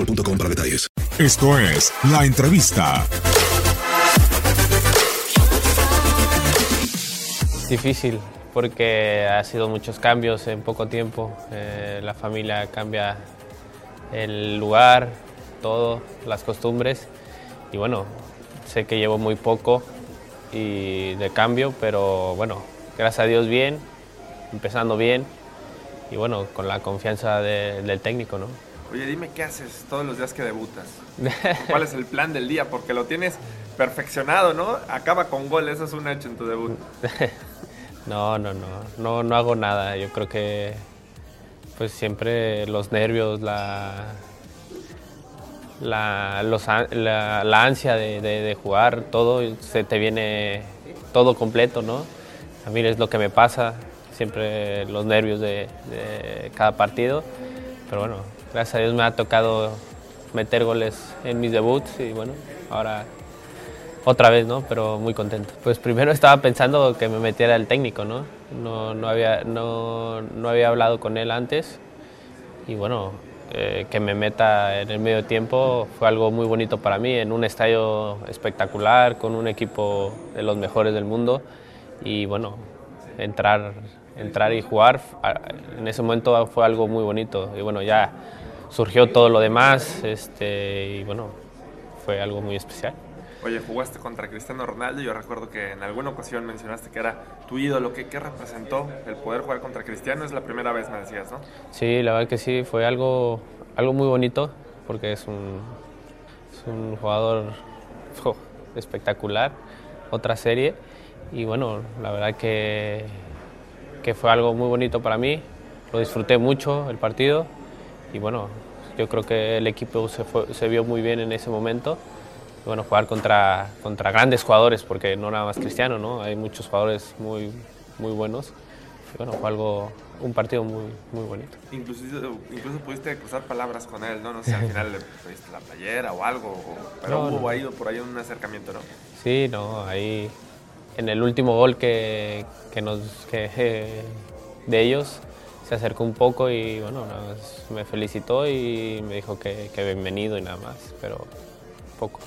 boostmobile.com para detalles. Esto es La Entrevista. Difícil porque ha sido muchos cambios en poco tiempo. Eh, la familia cambia el lugar, todo, las costumbres. Y bueno, sé que llevo muy poco y de cambio, pero bueno, gracias a Dios bien, empezando bien y bueno, con la confianza de, del técnico, ¿no? Oye, dime qué haces todos los días que debutas. ¿Cuál es el plan del día? Porque lo tienes perfeccionado, ¿no? Acaba con gol, eso es un hecho en tu debut. no, no, no, no, no hago nada. Yo creo que pues siempre los nervios, la, la, los, la, la ansia de, jugar, todo se te viene todo completo, ¿no? A mí es lo que me pasa, siempre los nervios de, de cada partido, pero bueno, gracias a Dios me ha tocado meter goles en mis debuts y bueno, ahora otra vez, ¿no? Pero muy contento. Pues primero estaba pensando que me metiera el técnico, ¿no? No, no, había, no, no había hablado con él antes y bueno, eh, que me meta en el medio tiempo fue algo muy bonito para mí, en un estadio espectacular, con un equipo de los mejores del mundo y bueno, entrar, entrar y jugar en ese momento fue algo muy bonito y bueno, ya surgió todo lo demás este, y bueno, fue algo muy especial. Oye, jugaste contra Cristiano Ronaldo. Yo recuerdo que en alguna ocasión mencionaste que era tu ídolo. ¿Qué, ¿Qué, representó el poder jugar contra Cristiano? Es la primera vez, me decías, ¿no? Sí, la verdad que sí. Fue algo, algo muy bonito porque es un, es un jugador oh, espectacular. Otra serie. Y bueno, la verdad que, que fue algo muy bonito para mí. Lo disfruté mucho el partido. Y bueno, yo creo que el equipo se, fue, se vio muy bien en ese momento bueno, jugar contra, contra grandes jugadores, porque no nada más Cristiano, ¿no? Hay muchos jugadores muy, muy buenos. Y bueno, fue algo, un partido muy, muy bonito. Incluso, incluso pudiste cruzar palabras con él, ¿no? No sé, al final le pediste la playera o algo, pero no, hubo no. ahí por ahí un acercamiento, ¿no? Sí, no, ahí en el último gol que, que nos, que, eh, de ellos se acercó un poco y bueno, me felicitó y me dijo que, que bienvenido y nada más, pero poco.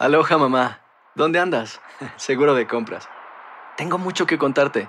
Aloha mamá, ¿dónde andas? Seguro de compras. Tengo mucho que contarte.